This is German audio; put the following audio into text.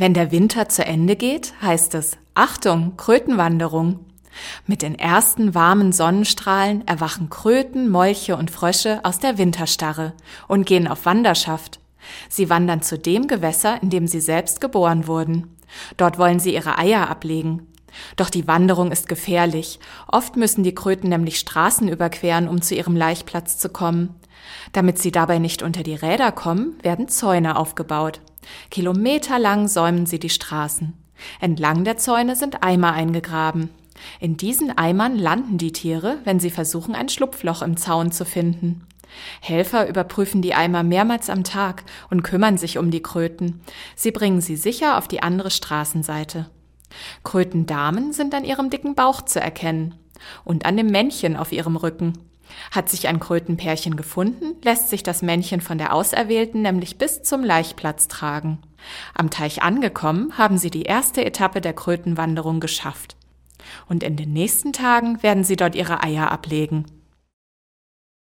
Wenn der Winter zu Ende geht, heißt es Achtung, Krötenwanderung. Mit den ersten warmen Sonnenstrahlen erwachen Kröten, Molche und Frösche aus der Winterstarre und gehen auf Wanderschaft. Sie wandern zu dem Gewässer, in dem sie selbst geboren wurden. Dort wollen sie ihre Eier ablegen. Doch die Wanderung ist gefährlich. Oft müssen die Kröten nämlich Straßen überqueren, um zu ihrem Laichplatz zu kommen. Damit sie dabei nicht unter die Räder kommen, werden Zäune aufgebaut. Kilometerlang säumen sie die Straßen. Entlang der Zäune sind Eimer eingegraben. In diesen Eimern landen die Tiere, wenn sie versuchen, ein Schlupfloch im Zaun zu finden. Helfer überprüfen die Eimer mehrmals am Tag und kümmern sich um die Kröten. Sie bringen sie sicher auf die andere Straßenseite. Krötendamen sind an ihrem dicken Bauch zu erkennen und an dem Männchen auf ihrem Rücken. Hat sich ein Krötenpärchen gefunden, lässt sich das Männchen von der Auserwählten nämlich bis zum Laichplatz tragen. Am Teich angekommen, haben sie die erste Etappe der Krötenwanderung geschafft. Und in den nächsten Tagen werden sie dort ihre Eier ablegen.